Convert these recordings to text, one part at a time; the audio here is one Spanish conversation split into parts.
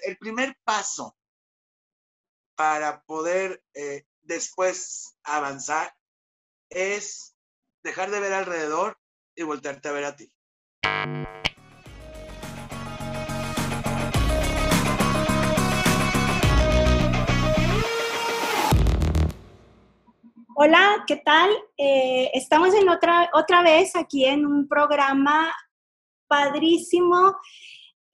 El primer paso para poder eh, después avanzar es dejar de ver alrededor y voltearte a ver a ti. Hola, ¿qué tal? Eh, estamos en otra, otra vez aquí en un programa padrísimo,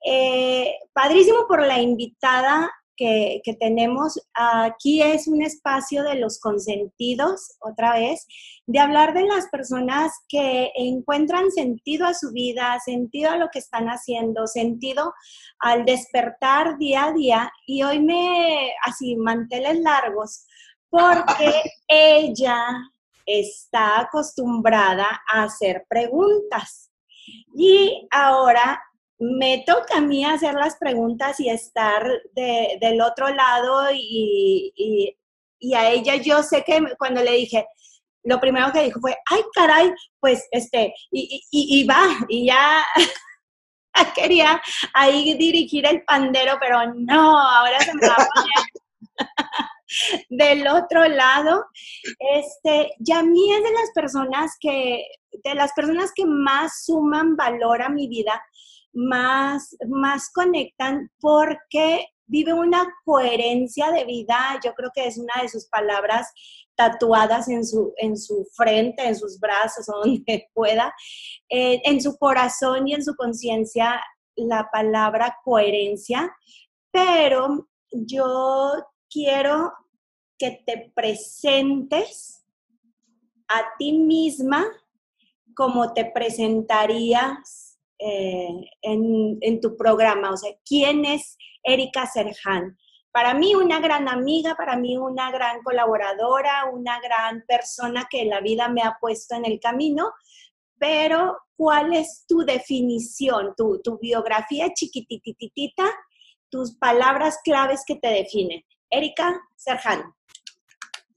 eh, padrísimo por la invitada que, que, tenemos. Aquí es un espacio de los consentidos, otra vez, de hablar de las personas que encuentran sentido a su vida, sentido a lo que están haciendo, sentido al despertar día a día. Y hoy me, así, manteles largos porque ella está acostumbrada a hacer preguntas. Y ahora me toca a mí hacer las preguntas y estar del otro lado y, a ella yo sé que cuando le dije, lo primero que dijo fue, ay caray, pues este, y, y va, y ya quería ahí dirigir el pandero, pero no, ahora se me va a poner del otro lado, este, mí es de las personas que, de las personas que más suman valor a mi vida, más, más conectan porque vive una coherencia de vida, yo creo que es una de sus palabras tatuadas en su, en su frente, en sus brazos, o donde pueda, eh, en su corazón y en su conciencia la palabra coherencia, pero yo quiero que te presentes a ti misma como te presentarías eh, en, tu programa. O sea, ¿quién es Erika Serhan? Para mí una gran amiga, para mí una gran colaboradora, una gran persona que la vida me ha puesto en el camino, pero ¿cuál es tu definición, tu, tu biografía chiquitititita, tus palabras claves que te definen? Erika Serhan.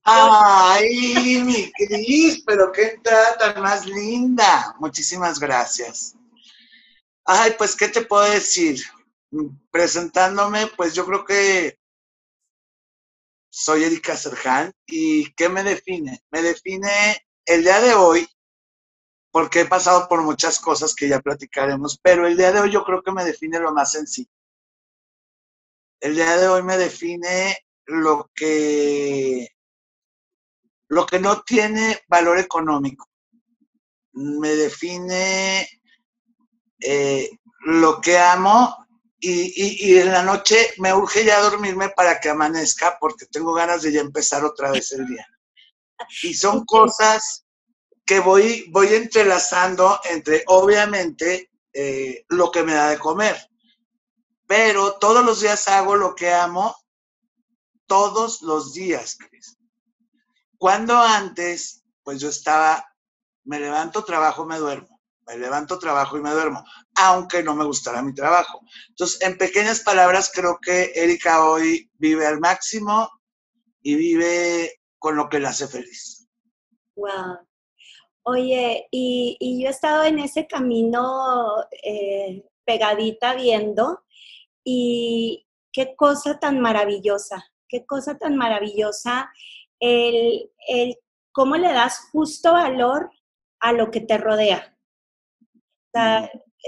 Ay, mi Cris, pero qué entrada tan más linda. Muchísimas gracias. Ay, pues, ¿qué te puedo decir? Presentándome, pues yo creo que soy Erika Serhan y ¿qué me define? Me define el día de hoy, porque he pasado por muchas cosas que ya platicaremos, pero el día de hoy yo creo que me define lo más sencillo. El día de hoy me define lo que, lo que no tiene valor económico. Me define eh, lo que amo y, en la noche me urge ya dormirme para que amanezca porque tengo ganas de ya empezar otra vez el día. Y son cosas que voy, voy entrelazando entre, obviamente, eh, lo que me da de comer. Pero todos los días hago lo que amo todos los días, Cris. Cuando antes, pues yo estaba, me levanto, trabajo, me duermo. Me levanto, trabajo y me duermo, aunque no me gustara mi trabajo. Entonces, en pequeñas palabras, creo que Erika hoy vive al máximo y vive con lo que la hace feliz. Wow. Oye, y, yo he estado en ese camino eh, pegadita viendo y qué cosa tan maravillosa qué cosa tan maravillosa el, cómo le das justo valor a lo que te rodea.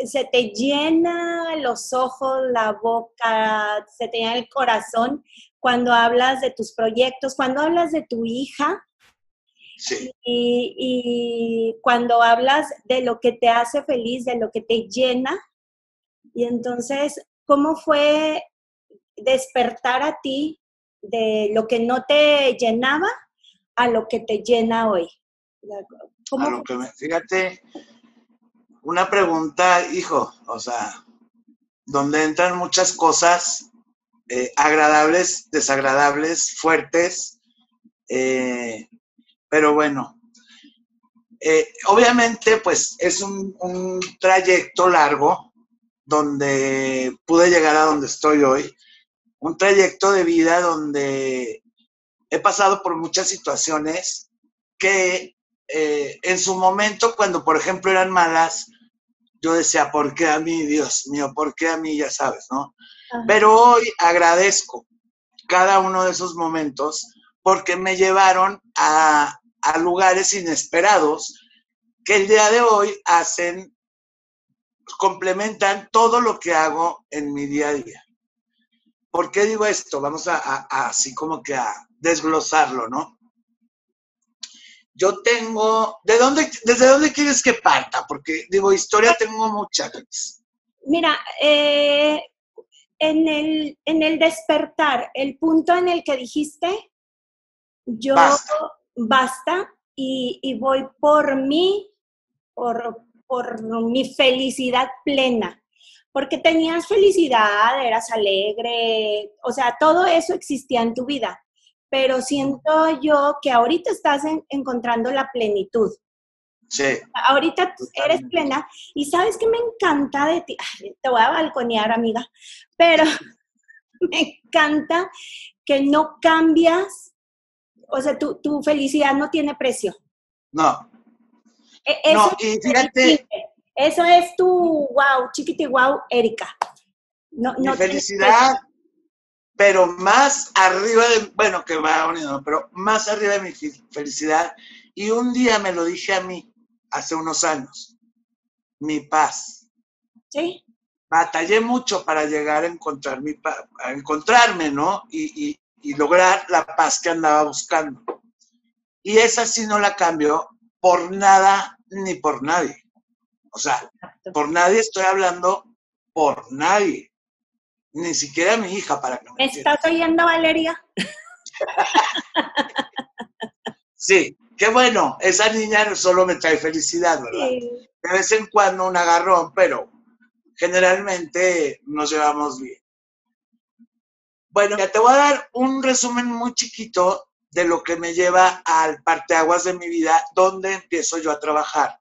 Se te llena los ojos, la boca, se te llena el corazón cuando hablas de tus proyectos, cuando hablas de tu hija. Y, y, cuando hablas de lo que te hace feliz, de lo que te llena. Y entonces, ¿cómo fue despertar a ti de lo que no te llenaba a lo que te llena hoy? fíjate, una pregunta, hijo, o sea, donde entran muchas cosas eh, agradables, desagradables, fuertes, eh, pero bueno, eh, obviamente pues es un, un trayecto largo donde pude llegar a donde estoy hoy un trayecto de vida donde he pasado por muchas situaciones que en su momento, cuando por ejemplo eran malas, yo decía, ¿por qué a mí, Dios mío? ¿Por qué a mí? Ya sabes, ¿no? Pero hoy agradezco cada uno de esos momentos porque me llevaron a, a lugares inesperados que el día de hoy hacen, complementan todo lo que hago en mi día a día. ¿Por qué digo esto? Vamos a, así como que a desglosarlo, ¿no? Yo tengo, ¿de dónde, desde dónde quieres que parta? Porque digo, historia tengo muchas. Mira, eh, en, el, en el despertar, el punto en el que dijiste, yo basta, y, voy por mí, por, por mi felicidad plena porque tenías felicidad, eras alegre, o sea, todo eso existía en tu vida, pero siento yo que ahorita estás encontrando la plenitud. Sí. Ahorita eres plena y sabes que me encanta de ti, te voy a balconear, amiga, pero me encanta que no cambias, o sea, tu, tu felicidad no tiene precio. No. E, eso no, y fíjate, eso es tu wow, chiquiti wow, Erika. No, Mi felicidad, pero más arriba de, bueno, que va unido, pero más arriba de mi felicidad. Y un día me lo dije a mí, hace unos años, mi paz. Sí. Batallé mucho para llegar a encontrar mi a encontrarme, ¿no? Y, y lograr la paz que andaba buscando. Y esa sí no la cambio por nada ni por nadie. O sea, por nadie estoy hablando, por nadie. Ni siquiera mi hija para que me ¿Estás oyendo, Valeria? sí, qué bueno. Esa niña solo me trae felicidad, ¿verdad? De vez en cuando un agarrón, pero generalmente nos llevamos bien. Bueno, ya te voy a dar un resumen muy chiquito de lo que me lleva al parteaguas de mi vida, donde empiezo yo a trabajar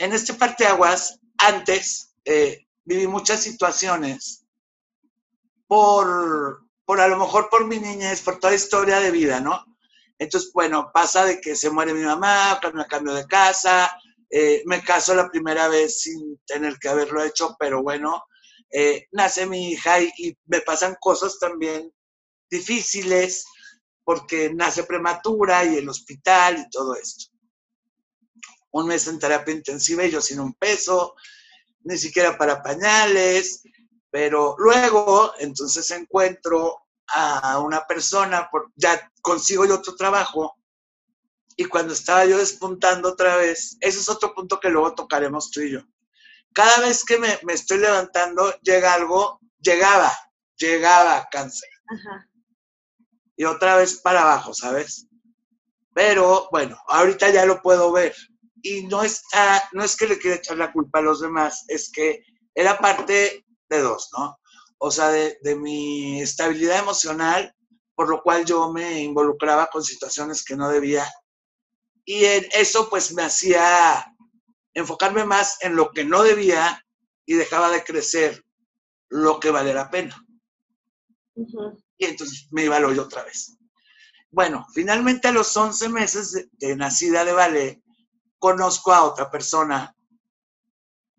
en este parteaguas, antes eh, viví muchas situaciones por, por a lo mejor por mi niñez, por toda historia de vida, ¿no? Entonces, bueno, pasa de que se muere mi mamá, me cambio de casa, eh, me caso la primera vez sin tener que haberlo hecho, pero bueno, eh, nace mi hija y, y, me pasan cosas también difíciles porque nace prematura y el hospital y todo esto un mes en terapia intensiva y yo sin un peso, ni siquiera para pañales, pero luego entonces encuentro a una persona, ya consigo yo otro trabajo y cuando estaba yo despuntando otra vez, ese es otro punto que luego tocaremos tú y yo. Cada vez que me, estoy levantando, llega algo, llegaba, llegaba cáncer. Y otra vez para abajo, ¿sabes? Pero bueno, ahorita ya lo puedo ver y no está, no es que le quiera echar la culpa a los demás, es que era parte de dos, ¿no? O sea, de, mi estabilidad emocional, por lo cual yo me involucraba con situaciones que no debía. Y eso pues me hacía enfocarme más en lo que no debía y dejaba de crecer lo que vale la pena. Y entonces me iba al hoyo otra vez. Bueno, finalmente a los 11 meses de, de nacida de ballet, conozco a otra persona,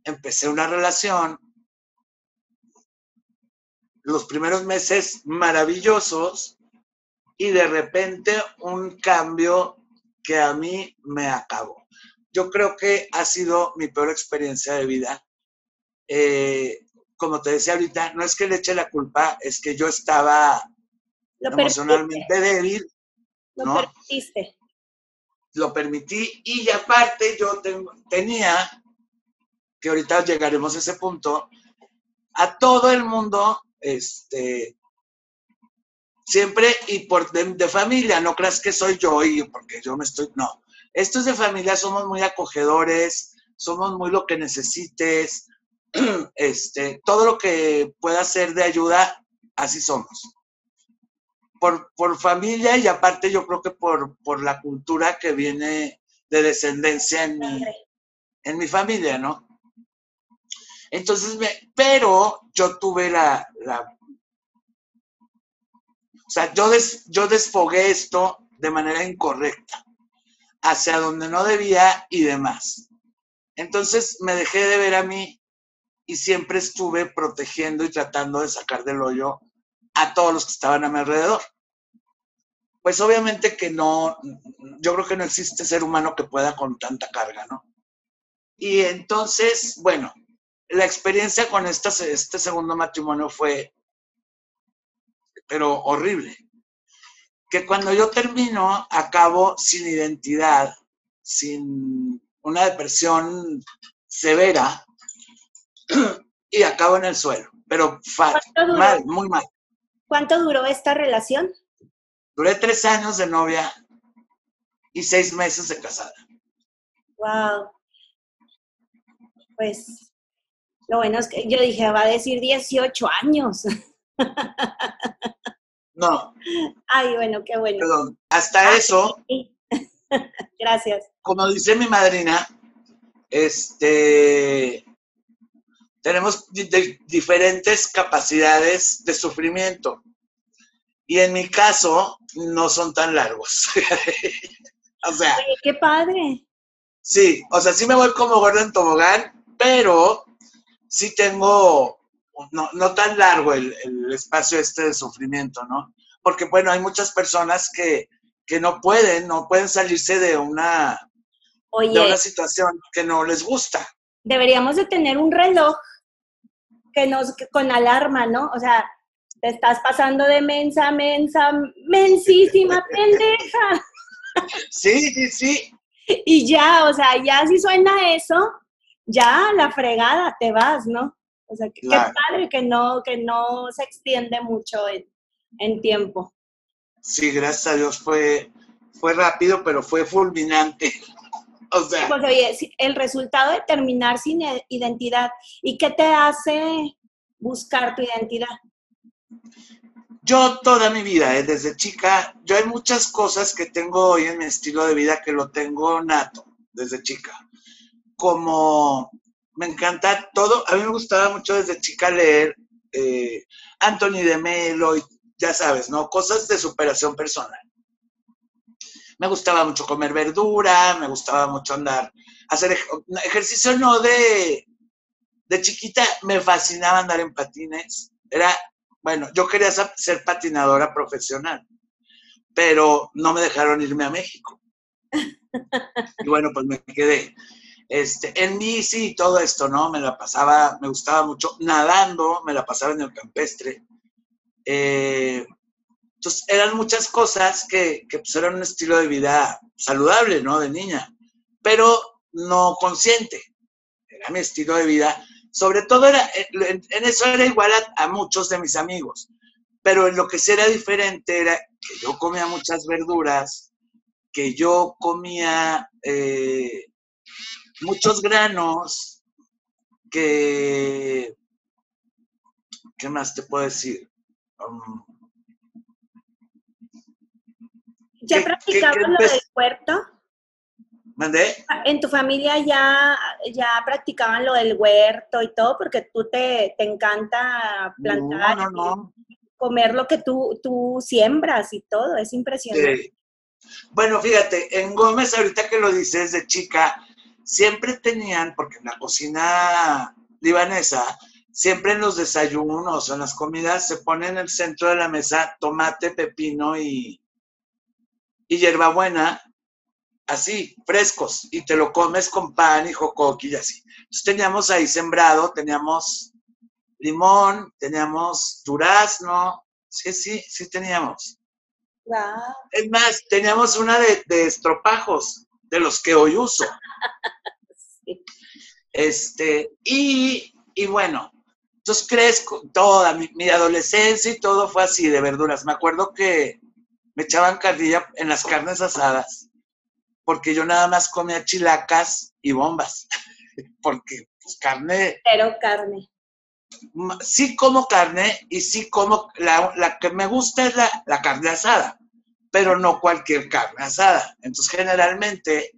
empecé una relación, los primeros meses maravillosos y de repente un cambio que a mí me acabó. Yo creo que ha sido mi peor experiencia de vida. Eh, como te decía ahorita, no es que le eche la culpa, es que yo estaba emocionalmente débil. ¿no? Lo lo permití y aparte yo tenía, que ahorita llegaremos a ese punto, a todo el mundo, este, siempre y por de, familia, no creas que soy yo y porque yo me estoy, no, esto es de familia, somos muy acogedores, somos muy lo que necesites, este, todo lo que pueda ser de ayuda, así somos por, por familia y aparte yo creo que por, por la cultura que viene de descendencia en mi, en mi familia, ¿no? Entonces, me, pero yo tuve la, la o sea, yo, des, yo desfogué esto de manera incorrecta, hacia donde no debía y demás. Entonces me dejé de ver a mí y siempre estuve protegiendo y tratando de sacar del hoyo a todos los que estaban a mi alrededor. Pues obviamente que no, yo creo que no existe ser humano que pueda con tanta carga, ¿no? Y entonces, bueno, la experiencia con esta, este segundo matrimonio fue, pero horrible. Que cuando yo termino, acabo sin identidad, sin una depresión severa y acabo en el suelo, pero mal, muy mal. ¿Cuánto duró esta relación? Duré tres años de novia y seis meses de casada. Wow. Pues lo bueno es que yo dije, va a decir 18 años. No. Ay, bueno, qué bueno. Perdón, hasta ah, eso. Gracias. Como dice mi madrina, este, tenemos diferentes capacidades de sufrimiento. Y en mi caso, no son tan largos. o sea. qué padre. Sí, o sea, sí me voy como gordo en tobogán, pero sí tengo, no, no tan largo el, el, espacio este de sufrimiento, ¿no? Porque, bueno, hay muchas personas que, que no pueden, no pueden salirse de una, de una situación que no les gusta. Deberíamos de tener un reloj que nos, con alarma, ¿no? O sea, te estás pasando de mensa, mensa, mensísima pendeja. Sí, sí, sí. Y ya, o sea, ya si suena eso, ya la fregada te vas, ¿no? O sea, qué padre que no, que no se extiende mucho en, en, tiempo. Sí, gracias a Dios fue, fue rápido, pero fue fulminante. O sea. Pues, oye, el resultado de terminar sin identidad, ¿y qué te hace buscar tu identidad? Yo toda mi vida, ¿eh? desde chica, yo hay muchas cosas que tengo hoy en mi estilo de vida que lo tengo nato desde chica. Como me encanta todo, a mí me gustaba mucho desde chica leer eh, Anthony de Melo y ya sabes, ¿no? Cosas de superación personal. Me gustaba mucho comer verdura, me gustaba mucho andar, hacer ejercicio no de, de chiquita, me fascinaba andar en patines. Era, bueno, yo quería ser patinadora profesional, pero no me dejaron irme a México. Y bueno, pues me quedé. Este, en bici y todo esto, ¿no? Me la pasaba, me gustaba mucho nadando, me la pasaba en el campestre. Eh, entonces, eran muchas cosas que, que pues, eran un estilo de vida saludable, ¿no? De niña, pero no consciente. Era mi estilo de vida. Sobre todo era, en, eso era igual a, muchos de mis amigos, pero en lo que sí era diferente era que yo comía muchas verduras, que yo comía eh, muchos granos, que... ¿Qué más te puedo decir? Um, ¿Ya practicaban lo del huerto? ¿Mandé? En tu familia ya, ya practicaban lo del huerto y todo, porque tú te, te encanta plantar, no, no, no. comer lo que tú, tú siembras y todo, es impresionante. Bueno, fíjate, en Gómez, ahorita que lo dices de chica, siempre tenían, porque en la cocina libanesa, siempre en los desayunos o en las comidas se pone en el centro de la mesa tomate, pepino y, y hierbabuena, así, frescos, y te lo comes con pan y jocoqui y así. Entonces teníamos ahí sembrado, teníamos limón, teníamos durazno, sí, sí, sí teníamos. Es más, teníamos una de, estropajos, de los que hoy uso. Este, y, y, bueno, entonces crezco, toda mi, mi adolescencia y todo fue así de verduras. Me acuerdo que me echaban carrilla en las carnes asadas, porque yo nada más comía chilacas y bombas, porque pues carne... Pero carne. Sí como carne y sí como, la, que me gusta es la, la carne asada, pero no cualquier carne asada. Entonces generalmente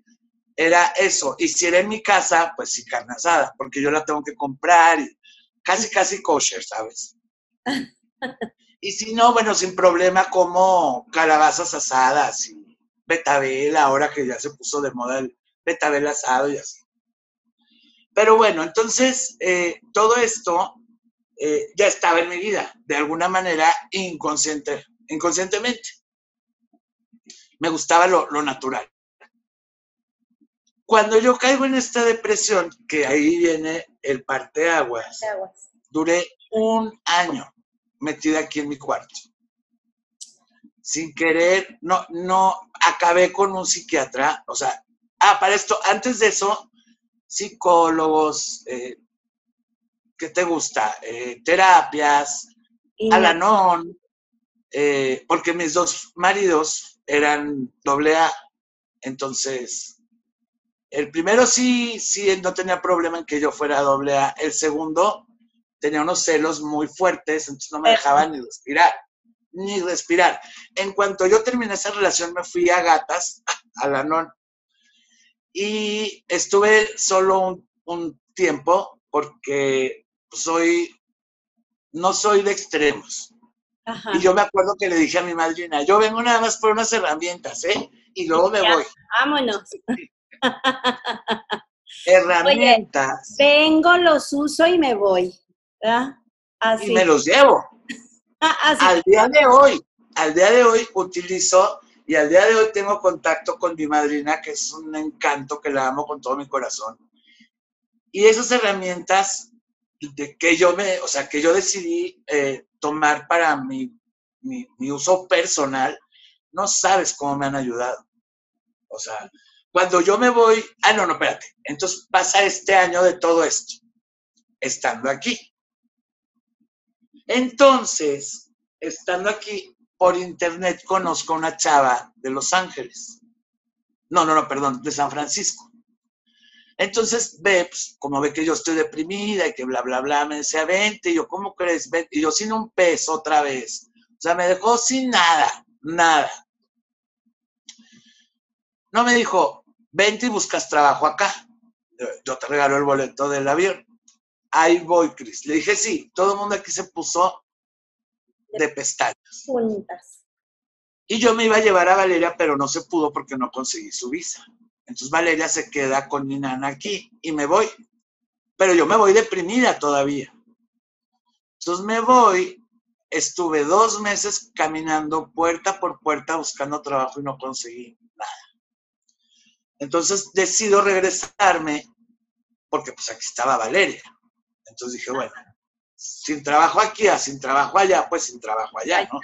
era eso. Y si era en mi casa, pues sí carne asada, porque yo la tengo que comprar y casi, casi kosher, ¿sabes? Y si no, bueno, sin problema como calabazas asadas y betabel, ahora que ya se puso de moda el betabel asado y así. Pero bueno, entonces eh, todo esto eh, ya estaba en mi vida, de alguna manera inconsciente, inconscientemente. Me gustaba lo, natural. Cuando yo caigo en esta depresión, que ahí viene el parteaguas, aguas. duré un año metida aquí en mi cuarto. Sin querer, no, no, acabé con un psiquiatra, o sea, ah, para esto, antes de eso, psicólogos, eh, ¿qué te gusta? Eh, terapias, Alanón, eh, porque mis dos maridos eran doble A, entonces, el primero sí, sí, no tenía problema en que yo fuera doble A, el segundo tenía unos celos muy fuertes, entonces no me dejaba ni respirar, ni respirar. En cuanto yo terminé esa relación, me fui a gatas, a la non, y estuve solo un, tiempo porque soy, no soy de extremos. Y yo me acuerdo que le dije a mi madrina, yo vengo nada más por unas herramientas, ¿eh? Y luego me voy. Vámonos. herramientas. vengo, los uso y me voy. Y me los llevo. Ah, al día de hoy, al día de hoy utilizo y al día de hoy tengo contacto con mi madrina, que es un encanto, que la amo con todo mi corazón. Y esas herramientas de que yo me, o sea, que yo decidí eh, tomar para mi, mi, mi uso personal, no sabes cómo me han ayudado. O sea, cuando yo me voy, ah, no, no, espérate. Entonces pasa este año de todo esto, estando aquí. Entonces, estando aquí por internet, conozco a una chava de Los Ángeles. No, no, no, perdón, de San Francisco. Entonces ve, pues, como ve que yo estoy deprimida y que bla, bla, bla, me decía, vente, y yo, ¿cómo crees? Y yo sin un peso otra vez. O sea, me dejó sin nada, nada. No me dijo, vente y buscas trabajo acá. Yo te regalo el boleto del avión ahí voy, Cris. Le dije, sí, todo el mundo aquí se puso de pestañas. Y yo me iba a llevar a Valeria, pero no se pudo porque no conseguí su visa. Entonces Valeria se queda con mi nana aquí y me voy. Pero yo me voy deprimida todavía. Entonces me voy, estuve dos meses caminando puerta por puerta buscando trabajo y no conseguí nada. Entonces decido regresarme porque pues aquí estaba Valeria. Entonces dije, bueno, sin trabajo aquí, sin trabajo allá, pues sin trabajo allá, ¿no?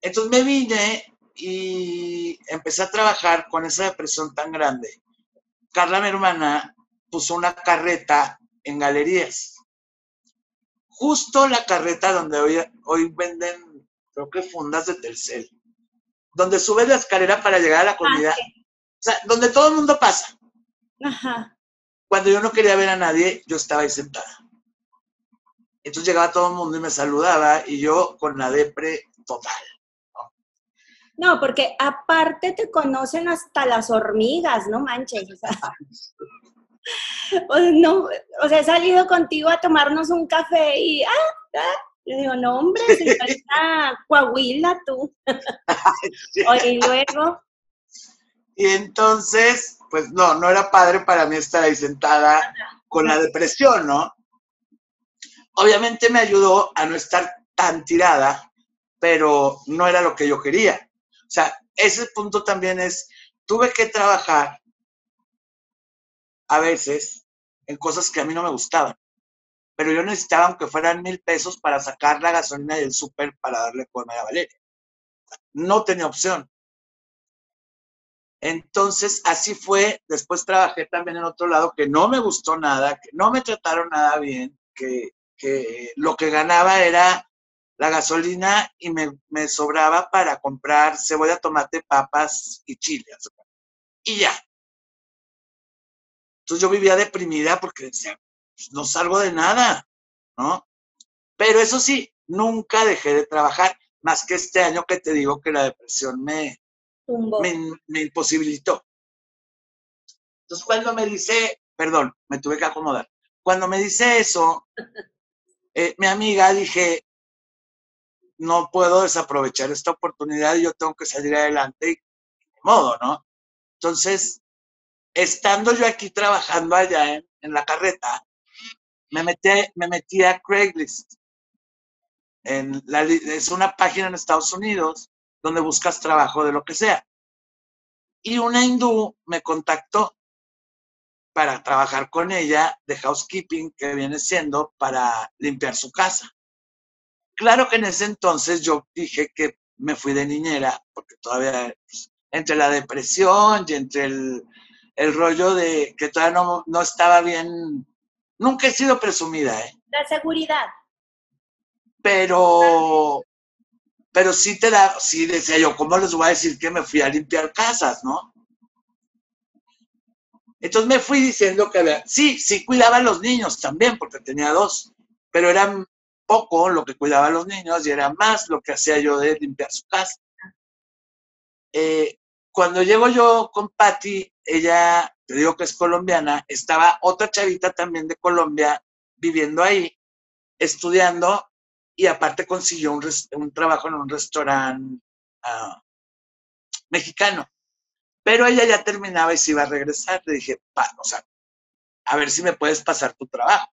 Entonces me vine y empecé a trabajar con esa depresión tan grande. Carla, mi hermana, puso una carreta en galerías. Justo la carreta donde hoy, hoy venden, creo que fundas de Telcel. Donde subes la escalera para llegar a la comida. Ah, o sea, donde todo el mundo pasa. Ajá. Cuando yo no quería ver a nadie, yo estaba ahí sentada. Entonces llegaba todo el mundo y me saludaba y yo con la depre total. No, porque aparte te conocen hasta las hormigas, no manches. O sea, no, o sea, he salido contigo a tomarnos un café y, ah, ah le digo, no, hombre, está Coahuila tú. y luego. Y entonces, pues no, no era padre para mí estar ahí sentada con la depresión, ¿no? Obviamente me ayudó a no estar tan tirada, pero no era lo que yo quería. O sea, ese punto también es, tuve que trabajar a veces en cosas que a mí no me gustaban, pero yo necesitaba aunque fueran mil pesos para sacar la gasolina del súper para darle comer a Valeria. No tenía opción. Entonces, así fue. Después trabajé también en otro lado que no me gustó nada, que no me trataron nada bien, que, lo que ganaba era la gasolina y me, sobraba para comprar cebolla, tomate, papas y chiles. Y ya. Entonces yo vivía deprimida porque decía, pues, no salgo de nada, ¿no? Pero eso sí, nunca dejé de trabajar, más que este año que te digo que la depresión me, me, imposibilitó. Entonces, cuando me dice, perdón, me tuve que acomodar. Cuando me dice eso, eh, mi amiga dije, no puedo desaprovechar esta oportunidad yo tengo que salir adelante y de modo, ¿no? Entonces, estando yo aquí trabajando allá en, la carreta, me metí, me metí a Craigslist. Es una página en Estados Unidos donde buscas trabajo de lo que sea. Y una hindú me contactó para trabajar con ella de housekeeping, que viene siendo para limpiar su casa. Claro que en ese entonces yo dije que me fui de niñera, porque todavía pues, entre la depresión y entre el, el rollo de que todavía no, no, estaba bien, nunca he sido presumida, ¿eh? La seguridad. Pero, pero sí te da, sí decía yo, ¿cómo les voy a decir que me fui a limpiar casas, no? Entonces me fui diciendo que había, sí, sí cuidaba a los niños también, porque tenía dos, pero eran poco lo que cuidaba a los niños y era más lo que hacía yo de limpiar su casa. Eh, cuando llego yo con Patty, ella, te digo que es colombiana, estaba otra chavita también de Colombia viviendo ahí, estudiando y aparte consiguió un, un trabajo en un restaurante uh, mexicano. Pero ella ya terminaba y se iba a regresar. Le dije, pa, o sea, a ver si me puedes pasar tu trabajo.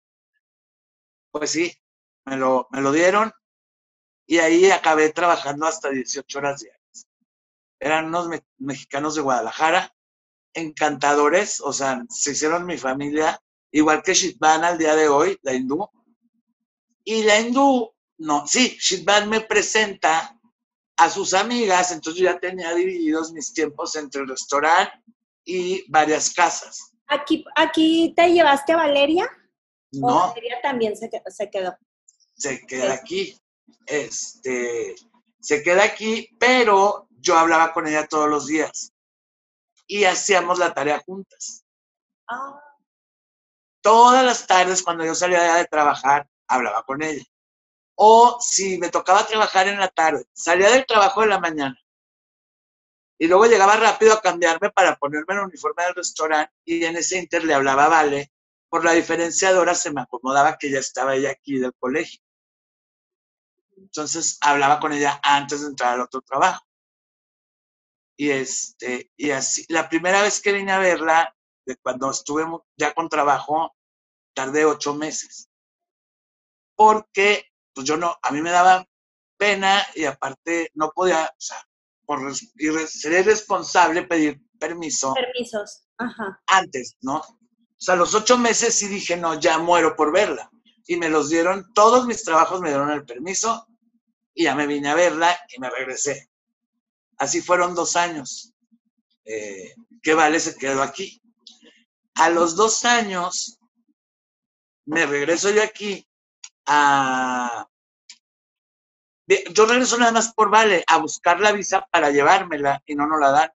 Pues sí, me lo, me lo dieron y ahí acabé trabajando hasta 18 horas diarias. Eran unos me mexicanos de Guadalajara, encantadores, o sea, se hicieron mi familia, igual que Shitban al día de hoy, la hindú. Y la hindú, no, sí, Shitban me presenta a sus amigas, entonces yo ya tenía divididos mis tiempos entre el restaurante y varias casas. ¿Aquí, aquí te llevaste a Valeria? No. Valeria también se, se quedó. Se queda aquí. Este, se queda aquí, pero yo hablaba con ella todos los días y hacíamos la tarea juntas. Ah. Todas las tardes cuando yo salía de trabajar, hablaba con ella. O si me tocaba trabajar en la tarde, salía del trabajo de la mañana y luego llegaba rápido a cambiarme para ponerme el uniforme del restaurante y en ese inter le hablaba Vale. Por la diferencia de horas se me acomodaba que ya estaba ella aquí del colegio. Entonces hablaba con ella antes de entrar al otro trabajo. Y, este, y así, la primera vez que vine a verla, de cuando estuve ya con trabajo, tardé ocho meses. Porque pues yo no, a mí me daba pena y aparte no podía, o sea, por ser irresponsable pedir permiso. Permisos, ajá. Antes, ¿no? O sea, los ocho meses sí dije, no, ya muero por verla. Y me los dieron, todos mis trabajos me dieron el permiso y ya me vine a verla y me regresé. Así fueron dos años. Eh, ¿Qué vale se quedó aquí? A los dos años me regreso yo aquí a... Yo regreso nada más por Vale a buscar la visa para llevármela y no nos la dan.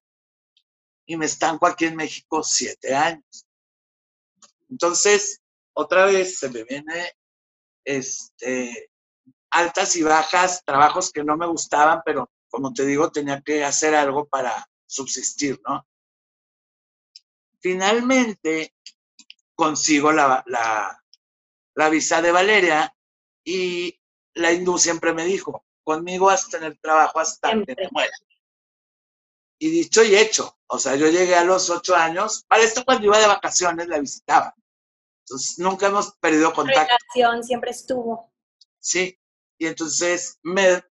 Y me estanco aquí en México siete años. Entonces, otra vez se me viene este, altas y bajas, trabajos que no me gustaban, pero como te digo, tenía que hacer algo para subsistir, ¿no? Finalmente consigo la, la, la visa de Valeria y la hindú siempre me dijo, conmigo vas a tener trabajo hasta que te mueras. Y dicho y hecho, o sea, yo llegué a los ocho años, para esto cuando iba de vacaciones la visitaba. Entonces, nunca hemos perdido contacto. La relación siempre estuvo. Sí, y entonces me, eh,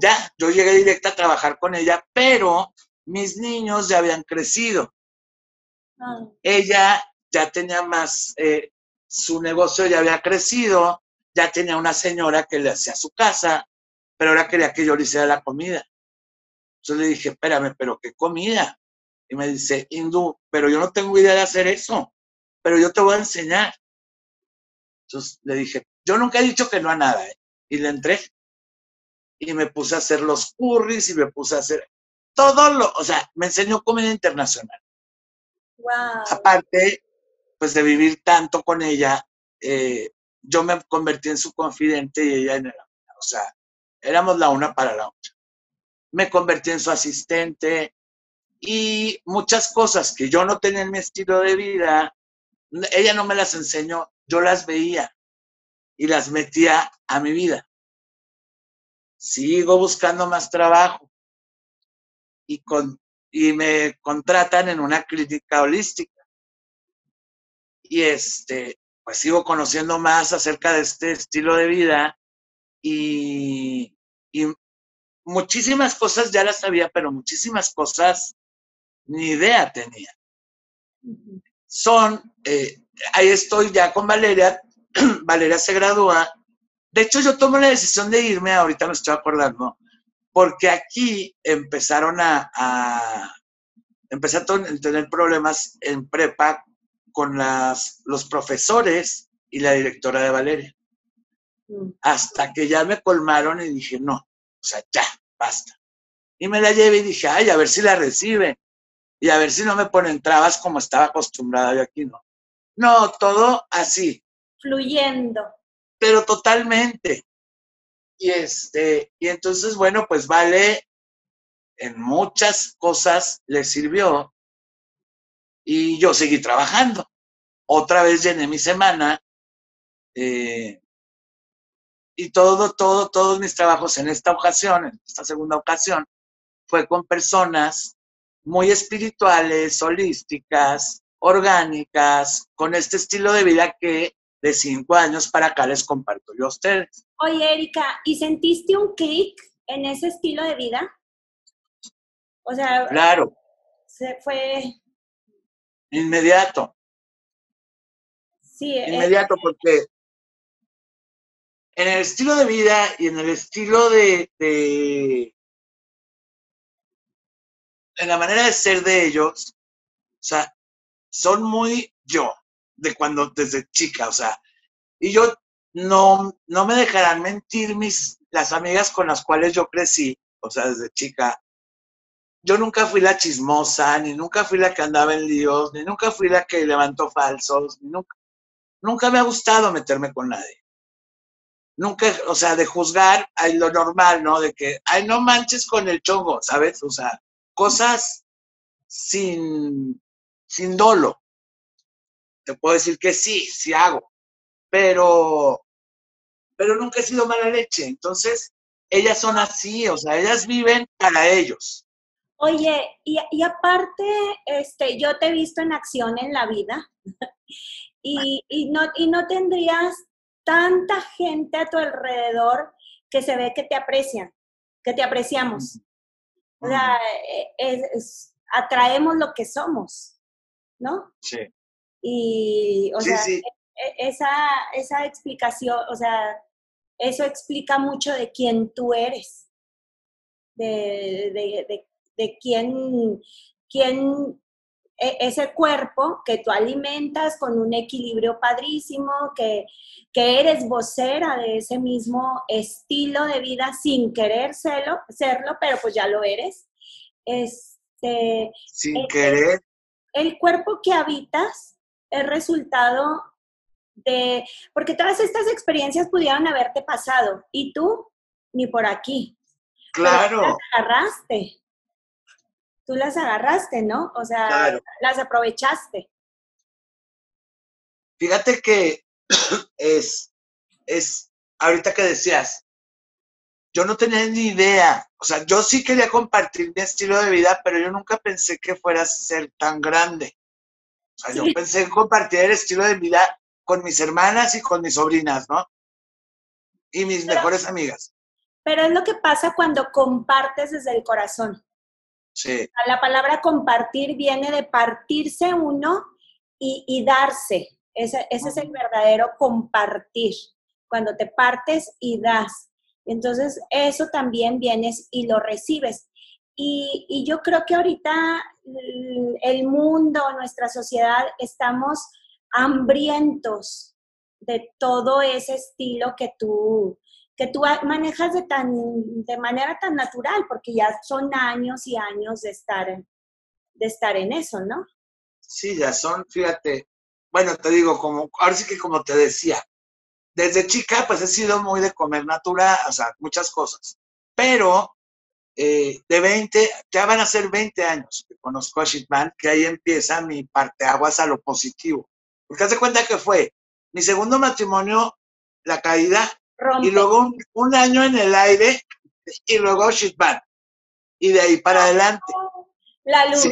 ya, yo llegué directa a trabajar con ella, pero mis niños ya habían crecido. Ah. Ella ya tenía más, eh, su negocio ya había crecido, ya tenía una señora que le hacía su casa, pero ahora quería que yo le hiciera la comida. Entonces le dije, espérame, pero ¿qué comida? Y me dice, hindú, pero yo no tengo idea de hacer eso, pero yo te voy a enseñar. Entonces le dije, yo nunca he dicho que no a nada, ¿eh? y le entré. Y me puse a hacer los curries y me puse a hacer todo lo, o sea, me enseñó comida internacional. Wow. Aparte, pues de vivir tanto con ella, eh, yo me convertí en su confidente y ella en el, o sea, éramos la una para la otra. Me convertí en su asistente y muchas cosas que yo no tenía en mi estilo de vida, ella no me las enseñó, yo las veía y las metía a mi vida. Sigo buscando más trabajo y, con, y me contratan en una clínica holística y este, pues sigo conociendo más acerca de este estilo de vida y, y muchísimas cosas ya las sabía, pero muchísimas cosas ni idea tenía. Son, eh, ahí estoy ya con Valeria, Valeria se gradúa. De hecho, yo tomo la decisión de irme, ahorita me estoy acordando, porque aquí empezaron a, a empecé a tener problemas en prepa con las, los profesores y la directora de Valeria. Mm. Hasta que ya me colmaron y dije, no, o sea, ya, basta. Y me la llevé y dije, ay, a ver si la recibe. Y a ver si no me ponen trabas como estaba acostumbrada yo aquí, ¿no? No, todo así. Fluyendo. Pero totalmente. Y este, y entonces, bueno, pues vale, en muchas cosas le sirvió y yo seguí trabajando. Otra vez llené mi semana eh, y todo, todo, todos mis trabajos en esta ocasión, en esta segunda ocasión, fue con personas muy espirituales, holísticas, orgánicas, con este estilo de vida que de cinco años para acá les comparto yo a ustedes. Oye, Erika, ¿y sentiste un clic en ese estilo de vida? O sea, claro. Se fue Inmediato. Sí, inmediato, porque en el estilo de vida y en el estilo de, de, en la manera de ser de ellos, o sea, son muy yo, de cuando desde chica, o sea, y yo no, no me dejarán mentir mis, las amigas con las cuales yo crecí, o sea, desde chica, yo nunca fui la chismosa, ni nunca fui la que andaba en líos, ni nunca fui la que levantó falsos, ni nunca, nunca me ha gustado meterme con nadie. Nunca, o sea, de juzgar a lo normal, ¿no? De que, ay, no manches con el chongo, ¿sabes? O sea, cosas sin, sin dolo. Te puedo decir que sí, sí hago, pero, pero nunca he sido mala leche. Entonces, ellas son así, o sea, ellas viven para ellos. Oye, y, aparte, este, yo te he visto en acción en la vida y, no, y no tendrías tanta gente a tu alrededor que se ve que te aprecian, que te apreciamos. O sea, e, atraemos lo que somos, ¿no? Sí. Y, o sea, e, e, esa, esa explicación, o sea, eso explica mucho de quién tú eres, de, de, de quién, quién e, ese cuerpo que tú alimentas con un equilibrio padrísimo, que, que, eres vocera de ese mismo estilo de vida sin querer serlo, serlo pero pues ya lo eres. Este, sin el, querer. El cuerpo que habitas es resultado de, porque todas estas experiencias pudieron haberte pasado y tú ni por aquí. Claro. Pero agarraste tú las agarraste, ¿no? O sea, las aprovechaste. Fíjate que es, es, ahorita que decías, yo no tenía ni idea, o sea, yo sí quería compartir mi estilo de vida, pero yo nunca pensé que fuera a ser tan grande. O sea, yo pensé en compartir el estilo de vida con mis hermanas y con mis sobrinas, ¿no? Y mis mejores amigas. Pero es lo que pasa cuando compartes desde el corazón. La palabra compartir viene de partirse uno y, darse. Ese, es el verdadero compartir, cuando te partes y das. Entonces, eso también vienes y lo recibes. Y, yo creo que ahorita el mundo, nuestra sociedad, estamos hambrientos de todo ese estilo que tú, que tú manejas de, tan, de manera tan natural, porque ya son años y años de estar, de estar en eso, ¿no? Sí, ya son, fíjate, bueno, te digo, como, ahora sí que como te decía, desde chica pues he sido muy de comer natural, o sea, muchas cosas, pero eh, de 20, ya van a ser 20 años que conozco a Shitman, que ahí empieza mi parte aguas a lo positivo. Porque hace cuenta que fue mi segundo matrimonio, la caída, y luego un, año en el aire y luego Shitman. Y de ahí para adelante. La luz.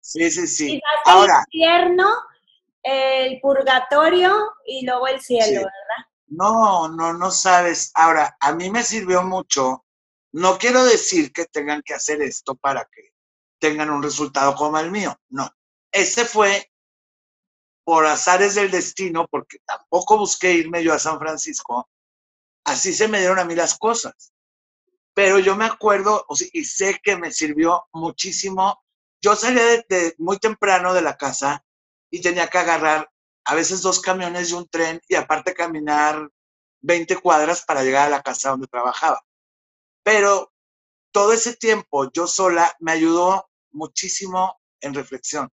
Sí, sí, sí. Ahora. El infierno, el purgatorio y luego el cielo, ¿verdad? No, no, no sabes. Ahora, a mí me sirvió mucho. No quiero decir que tengan que hacer esto para que tengan un resultado como el mío. No. Ese fue por azares del destino, porque tampoco busqué irme yo a San Francisco. Así se me dieron a mí las cosas. Pero yo me acuerdo y sé que me sirvió muchísimo. Yo salía muy temprano de la casa y tenía que agarrar a veces dos camiones y un tren y aparte caminar 20 cuadras para llegar a la casa donde trabajaba. Pero todo ese tiempo yo sola me ayudó muchísimo en reflexión.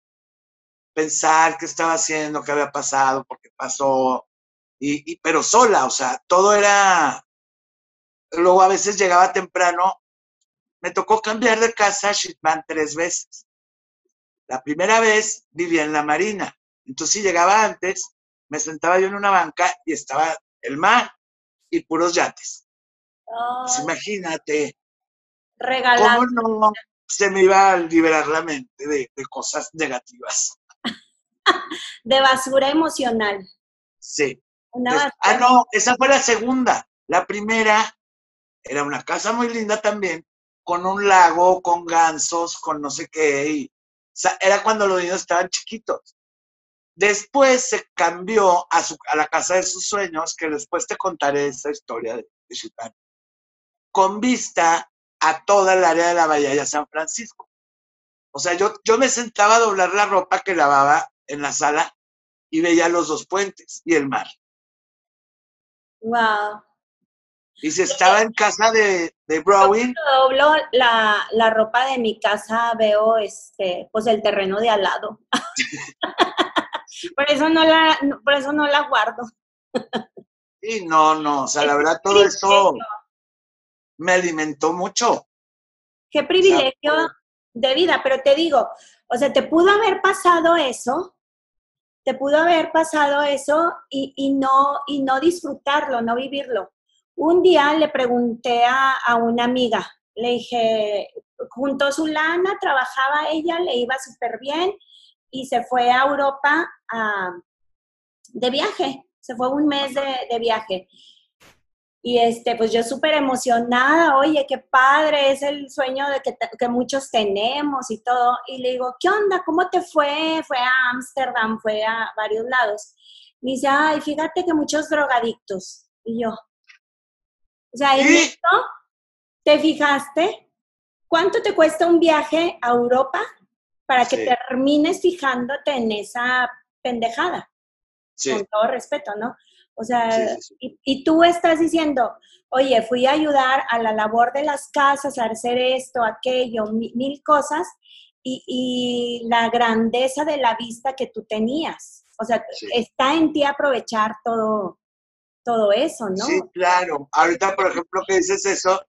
Pensar qué estaba haciendo, qué había pasado, por qué pasó, y, pero sola, o sea, todo era... Luego a veces llegaba temprano, me tocó cambiar de casa a Shitman tres veces. La primera vez vivía en la Marina, entonces, si llegaba antes, me sentaba yo en una banca y estaba el mar y puros yates. Pues imagínate. Regalado. ¿Cómo no se me iba a liberar la mente de, cosas negativas? de basura emocional. Sí. ah, no, esa fue la segunda. La primera era una casa muy linda también, con un lago, con gansos, con no sé qué. o sea, era cuando los niños estaban chiquitos. Después se cambió a, su, a la casa de sus sueños, que después te contaré esa historia de, de con vista a toda el área de la Bahía de San Francisco. O sea, yo, yo me sentaba a doblar la ropa que lavaba en la sala y veía los dos puentes y el mar. Wow. Y si estaba en casa de, de Browning. doblo la, la, ropa de mi casa, veo este, pues el terreno de al lado. Por eso no la, por eso no la guardo. Sí, no, no, o sea, la verdad todo eso me alimentó mucho. Qué privilegio de vida, pero te digo, o sea, te pudo haber pasado eso, te pudo haber pasado eso y, y no, y no disfrutarlo, no vivirlo. Un día le pregunté a, a una amiga, le dije, junto a su lana, trabajaba ella, le iba súper bien y se fue a Europa de viaje, se fue un mes de, viaje. Y este, pues yo súper emocionada, oye, qué padre, es el sueño de que, que, muchos tenemos y todo. Y le digo, ¿qué onda? ¿Cómo te fue? Fue a Ámsterdam, fue a varios lados. Me dice, ay, fíjate que muchos drogadictos. Y yo, o sea, en esto, ¿te fijaste? ¿Cuánto te cuesta un viaje a Europa para que termines fijándote en esa pendejada. Con todo respeto, ¿no? O sea, y, tú estás diciendo, oye, fui a ayudar a la labor de las casas, a hacer esto, aquello, mil, cosas, y, la grandeza de la vista que tú tenías. O sea, está en ti aprovechar todo, todo eso, ¿no? Sí, claro. Ahorita, por ejemplo, que dices eso,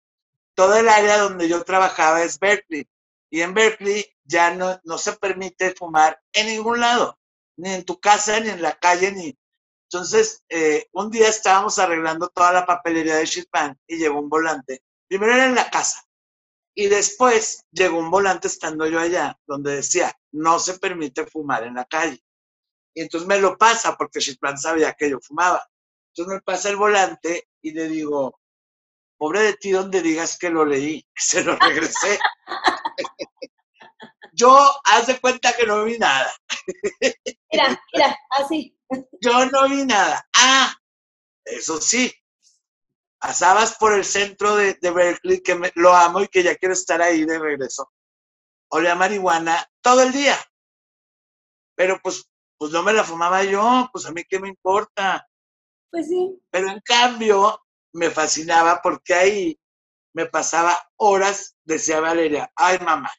todo el área donde yo trabajaba es Berkeley. Y en Berkeley ya no, no se permite fumar en ningún lado, ni en tu casa, ni en la calle, ni... Entonces, eh, un día estábamos arreglando toda la papelería de Shitpan y llegó un volante. Primero era en la casa y después llegó un volante estando yo allá donde decía, no se permite fumar en la calle. Y entonces me lo pasa porque Shitpan sabía que yo fumaba. Entonces me pasa el volante y le digo, pobre de ti donde digas que lo leí, se lo regresé. Yo, haz de cuenta que no vi nada. Mira, mira, así. Yo no vi nada. Ah, eso sí, pasabas por el centro de, Berkeley, que lo amo y que ya quiero estar ahí de regreso. Olía marihuana todo el día. Pero pues, pues no me la fumaba yo, pues a mí qué me importa. Pues sí. Pero en cambio, me fascinaba porque ahí me pasaba horas, decía Valeria, ay mamá,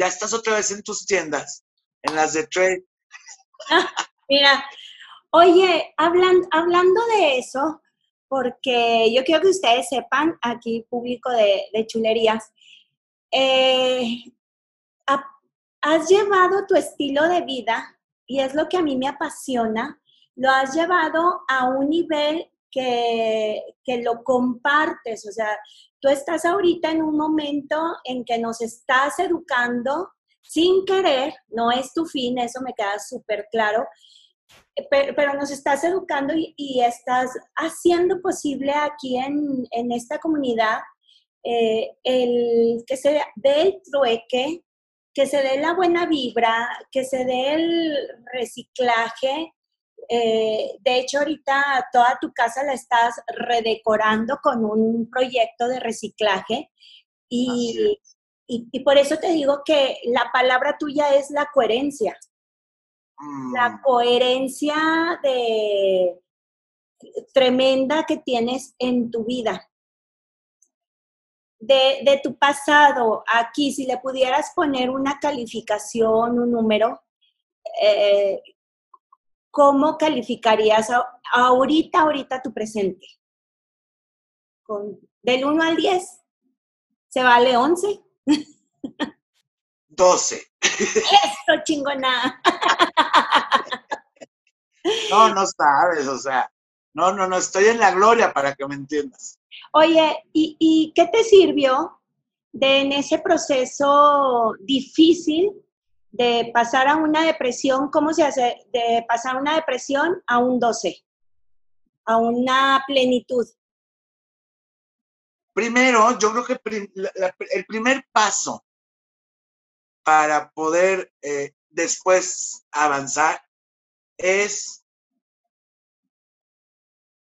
ya estás otra vez en tus tiendas, en las de trade. mira, oye, hablando de eso, porque yo quiero que ustedes sepan, aquí público de, chulerías, eh, has llevado tu estilo de vida, y es lo que a mí me apasiona, lo has llevado a un nivel que, que, lo compartes, o sea, tú estás ahorita en un momento en que nos estás educando sin querer, no es tu fin, eso me queda súper claro, pero, nos estás educando y, estás haciendo posible aquí en, esta comunidad eh, el que se dé el trueque, que se dé la buena vibra, que se dé el reciclaje. Eh, de hecho, ahorita toda tu casa la estás redecorando con un proyecto de reciclaje y, y, por eso te digo que la palabra tuya es la coherencia. La mm. coherencia de tremenda que tienes en tu vida. De, tu pasado, aquí, si le pudieras poner una calificación, un número, eh, ¿cómo calificarías ahorita, ahorita tu presente? Con, del 1 al 10, ¿se vale 11? 12. Eso, chingona. No, no sabes, o sea, no, no, no, estoy en la gloria para que me entiendas. Oye, ¿y, qué te sirvió de en ese proceso difícil de pasar a una depresión, ¿cómo se hace? De pasar una depresión a un 12, a una plenitud. Primero, yo creo que el primer paso para poder eh, después avanzar es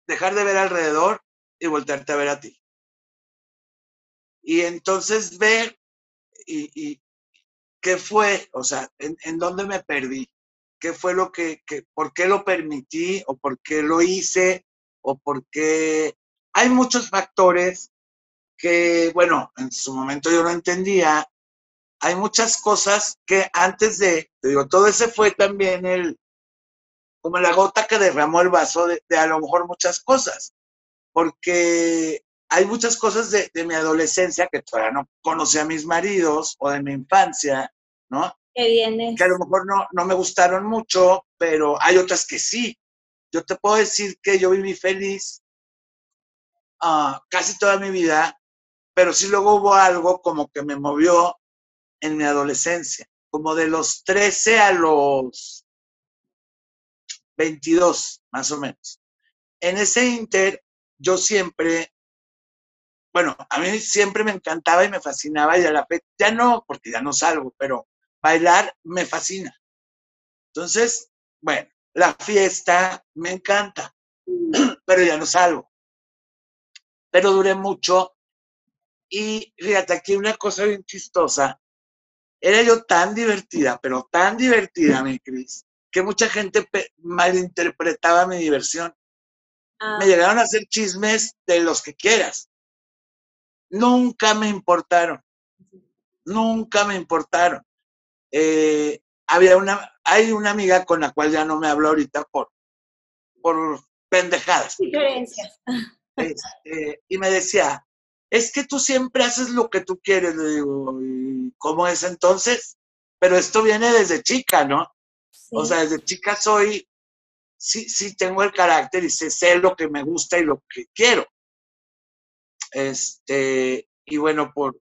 dejar de ver alrededor y voltearte a ver a ti. Y entonces ver y, qué fue, o sea, en, dónde me perdí, qué fue lo que, que, por qué lo permití o por qué lo hice o por qué... Hay muchos factores que, bueno, en su momento yo no entendía. Hay muchas cosas que antes de, te digo, todo ese fue también el, como la gota que derramó el vaso de, a lo mejor muchas cosas, porque hay muchas cosas de, mi adolescencia que todavía no conocía a mis maridos o de mi infancia, ¿no? Que Que a lo mejor no, no me gustaron mucho, pero hay otras que sí. Yo te puedo decir que yo viví feliz ah, casi toda mi vida, pero sí luego hubo algo como que me movió en mi adolescencia, como de los 13 a los 22, más o menos. En ese inter, yo siempre, bueno, a mí siempre me encantaba y me fascinaba y a la vez, ya no, porque ya no salgo, pero bailar me fascina. Entonces, bueno, la fiesta me encanta, pero ya no salgo. Pero duré mucho y fíjate, aquí una cosa bien chistosa. Era yo tan divertida, pero tan divertida, mi Cris, que mucha gente malinterpretaba mi diversión. Me ah. llegaron a hacer chismes de los que quieras. Nunca me importaron. Nunca me importaron. Eh, había una, hay una amiga con la cual ya no me hablo ahorita por, por pendejadas. Diferencias. Este, y me decía, es que tú siempre haces lo que tú quieres. Le digo, ¿y cómo es entonces? Pero esto viene desde chica, ¿no? O sea, desde chica soy, sí, sí tengo el carácter y sé, sé lo que me gusta y lo que quiero. Este, y bueno, por,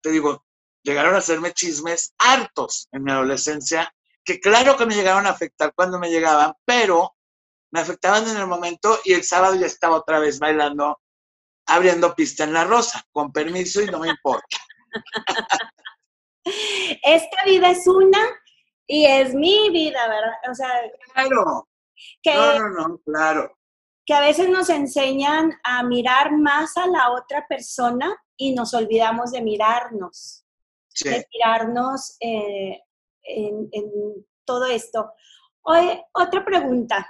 te digo, llegaron a hacerme chismes hartos en mi adolescencia, que claro que me llegaron a afectar cuando me llegaban, pero me afectaban en el momento y el sábado ya estaba otra vez bailando, abriendo pista en la rosa, con permiso y no me importa. Esta vida es una y es mi vida, ¿verdad? O sea, claro. Que, no, no, no, claro. Que a veces nos enseñan a mirar más a la otra persona y nos olvidamos de mirarnos, de mirarnos eh, en, todo esto. Oye, otra pregunta.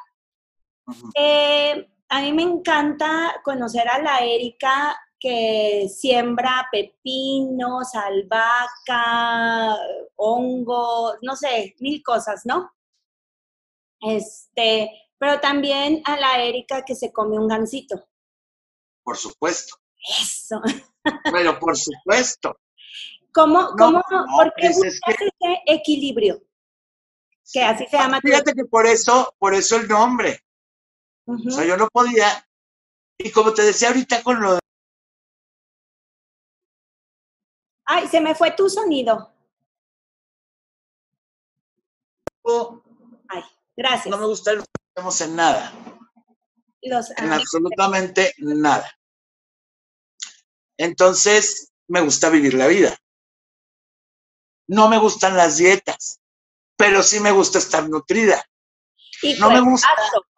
Eh, a mí me encanta conocer a la Erika que siembra pepinos, albahaca, hongos, no sé, mil cosas, ¿no? Este, pero también a la Erika que se come un gansito. Por supuesto. Eso. Pero por supuesto. ¿Cómo, cómo, por qué pues ese equilibrio? Que así se llama. Fíjate que por eso, por eso el nombre. O sea, yo no podía, y como te decía ahorita con lo de Ay, se me fue tu sonido. Ay, gracias. No me gusta nos en nada. Los en absolutamente nada. Entonces, me gusta vivir la vida. No me gustan las dietas, pero sí me gusta estar nutrida. Y no me gusta.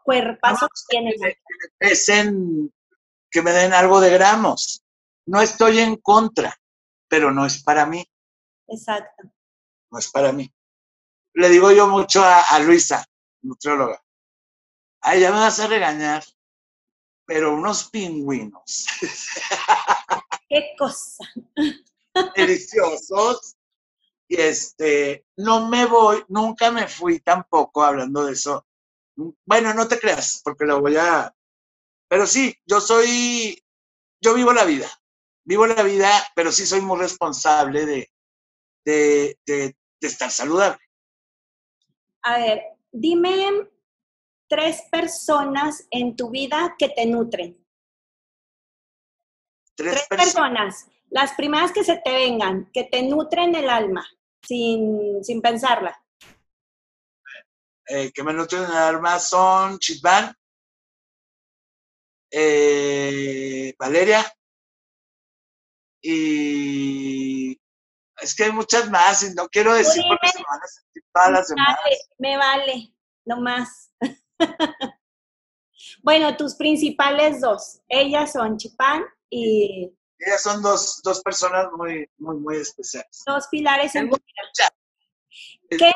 Cuerpazo que, me, pesen, que me den algo de gramos. No estoy en contra, pero no es para mí. Exacto. No es para mí. Le digo yo mucho a, a Luisa, nutrióloga. Ay, ya me vas a regañar, pero unos pingüinos. Qué cosa. Deliciosos. Y este, no me voy, nunca me fui tampoco hablando de eso. Bueno, no te creas, porque lo voy a. Pero sí, yo soy, yo vivo la vida, vivo la vida, pero sí soy muy responsable de, de, de, estar saludable. A ver, dime tres personas en tu vida que te nutren. Tres, personas. Las primeras que se te vengan, que te nutren el alma, sin, sin pensarla. Eh, que me nutren el alma son Chitban, eh, Valeria y es que hay muchas más y no quiero decir porque se van a sentir todas las demás. me vale, no más. bueno, tus principales dos, ellas son Chipán y... Ellas son dos, dos personas muy, muy, muy especiales. Dos pilares en ¿Qué,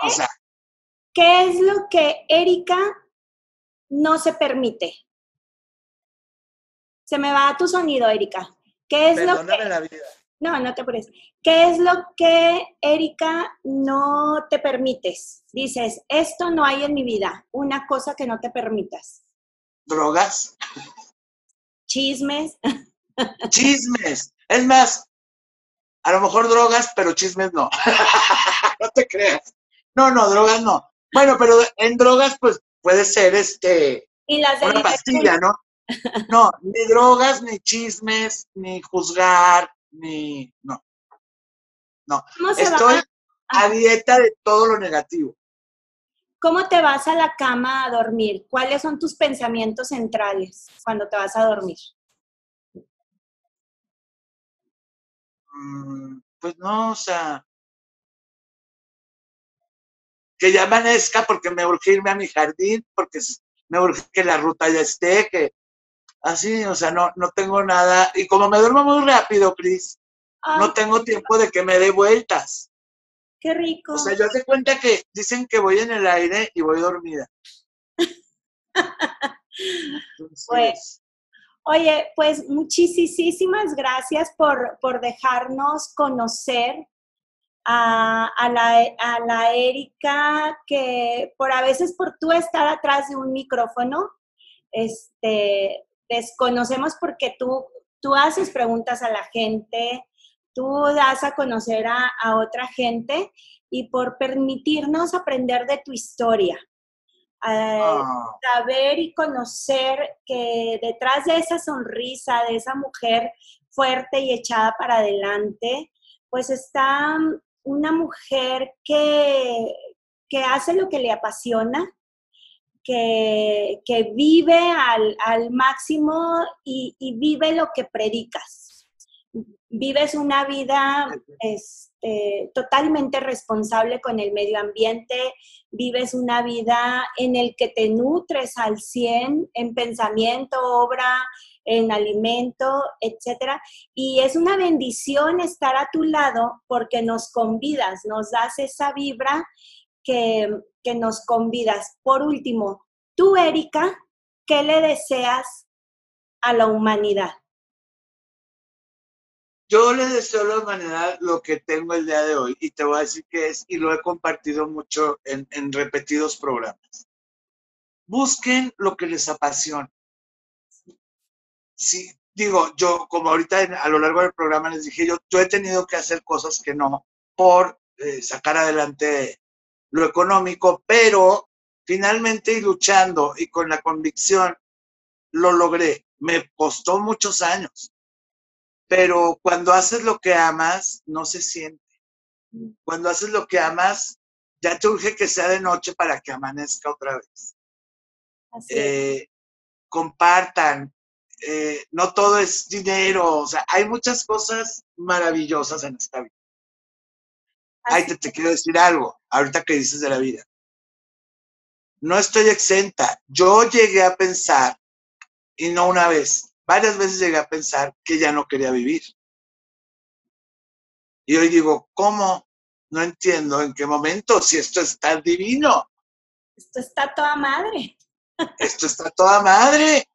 ¿Qué es lo que Erika no se permite? Se me va tu sonido, Erika. ¿Qué es lo que... la vida. No, no te preocupes. ¿Qué es lo que, Erika, no te permites? Dices, esto no hay en mi vida, una cosa que no te permitas. Drogas. Chismes. Chismes. Es más, a lo mejor drogas, pero chismes no. no te creas. No, no, drogas no. Bueno, pero en drogas, pues puede ser este. Y las una pastilla, ¿no? No, ni drogas, ni chismes, ni juzgar, ni. No. No. Estoy a dieta de todo lo negativo. ¿Cómo te vas a la cama a dormir? ¿Cuáles son tus pensamientos centrales cuando te vas a dormir? Pues no, o sea, que ya amanezca porque me urge irme a mi jardín, porque me urge que la ruta ya esté, que así, o sea, no, no tengo nada. Y como me duermo muy rápido, Cris, no tengo tiempo de que me dé vueltas. Qué rico. O sea, yo hace cuenta que dicen que voy en el aire y voy dormida. pues, oye, pues muchísimas gracias por, por dejarnos conocer a, la, a la Erika que por a veces por tú estar atrás de un micrófono, este, desconocemos porque tú, tú haces preguntas a la gente, tú das a conocer a, otra gente y por permitirnos aprender de tu historia. Ah. Saber y conocer que detrás de esa sonrisa, de esa mujer fuerte y echada para adelante, pues está una mujer que, que hace lo que le apasiona, que, que vive al, al máximo y, y, vive lo que predicas vives una vida este, totalmente responsable con el medio ambiente, vives una vida en el que te nutres al 100 en pensamiento, obra, en alimento, etcétera. Y es una bendición estar a tu lado porque nos convidas, nos das esa vibra que, que nos convidas. Por último, tú, Erika, ¿qué le deseas a la humanidad? Yo le deseo a la humanidad lo que tengo el día de hoy y te voy a decir que es, y lo he compartido mucho en, repetidos programas. Busquen lo que les apasiona. Sí, digo, yo como ahorita a lo largo del programa les dije, yo, yo he tenido que hacer cosas que no por eh, sacar adelante lo económico, pero finalmente y luchando y con la convicción lo logré. Me costó muchos años pero cuando haces lo que amas, no se siente. Cuando haces lo que amas, ya te urge que sea de noche para que amanezca otra vez. Eh, compartan, eh, no todo es dinero, o sea, hay muchas cosas maravillosas en esta vida. Ay, te, te quiero decir algo, ahorita que dices de la vida. No estoy exenta. Yo llegué a pensar, y no una vez, varias veces llegué a pensar que ya no quería vivir. Y hoy digo, ¿cómo? No entiendo en qué momento, si esto está divino. Esto está toda madre. Esto está toda madre.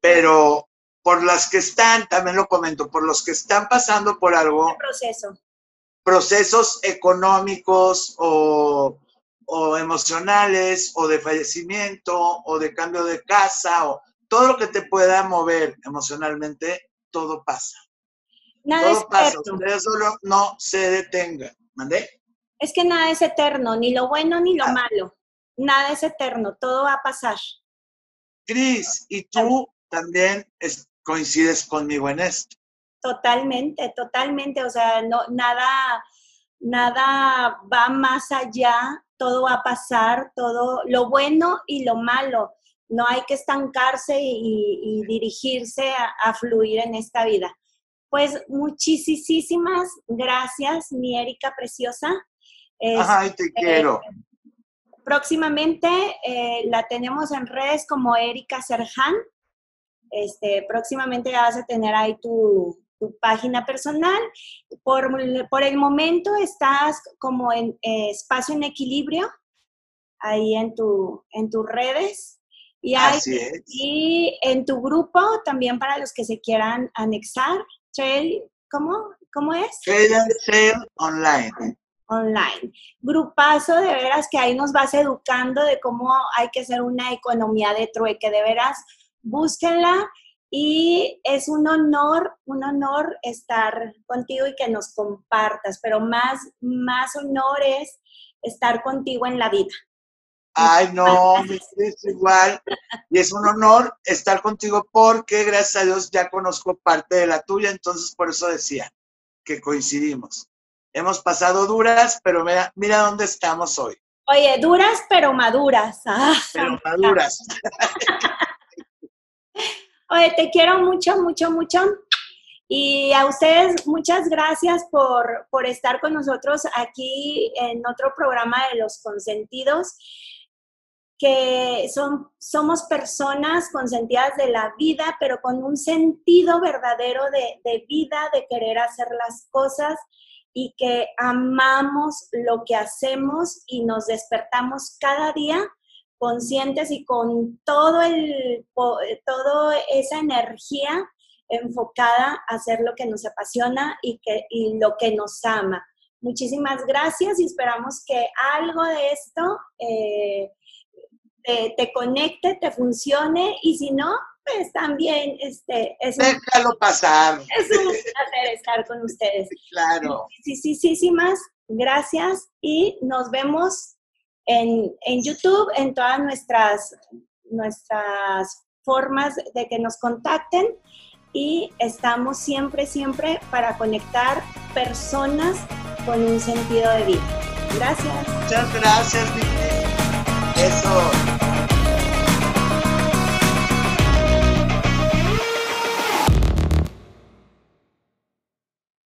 Pero por las que están, también lo comento, por los que están pasando por algo. proceso. Procesos económicos o, o emocionales o de fallecimiento o de cambio de casa o todo lo que te pueda mover emocionalmente, todo pasa. Nada todo pasa, usted solo no se detenga. ¿Mandé? Es que nada es eterno, ni lo bueno ni lo ah. malo. Nada es eterno, todo va a pasar. Cris, ¿y tú también coincides conmigo en esto? Totalmente, totalmente. O sea, no, nada, nada va más allá, todo va a pasar, todo lo bueno y lo malo no hay que estancarse y, dirigirse a, fluir en esta vida. Pues muchísimas gracias, mi Erika preciosa. Ay, te este, quiero. próximamente eh, la tenemos en redes como Erika Serjan. Este, próximamente ya vas a tener ahí tu, página personal. Por, por, el momento estás como en eh, espacio en equilibrio, ahí en, tu, en tus redes. Y, y en tu grupo también para los que se quieran anexar, Trail, ¿cómo, ¿cómo es? Trail Online. Online. Grupazo, de veras que ahí nos vas educando de cómo hay que hacer una economía de trueque, de veras, búsquenla y es un honor, un honor estar contigo y que nos compartas, pero más, más honor es estar contigo en la vida. Ay, no, es igual. Y es un honor estar contigo porque, gracias a Dios, ya conozco parte de la tuya, entonces por eso decía que coincidimos. Hemos pasado duras, pero mira, mira dónde estamos hoy. Oye, duras pero maduras. Ah, pero maduras. Oye, te quiero mucho, mucho, mucho. Y a ustedes, muchas gracias por, por estar con nosotros aquí en otro programa de Los Consentidos que son, somos personas consentidas de la vida, pero con un sentido verdadero de, de, vida, de querer hacer las cosas y que amamos lo que hacemos y nos despertamos cada día conscientes y con todo el, toda esa energía enfocada a hacer lo que nos apasiona y, que, y lo que nos ama. Muchísimas gracias y esperamos que algo de esto eh, te, conecte, te funcione y si no, pues también este, es Déjalo pasar. Es un placer estar con ustedes. Claro. Sí, sí, sí, sí, más. Gracias y nos vemos en, en YouTube, en todas nuestras, nuestras formas de que nos contacten y estamos siempre, siempre para conectar personas con un sentido de vida. Gracias. Muchas gracias, Vicky. Eso.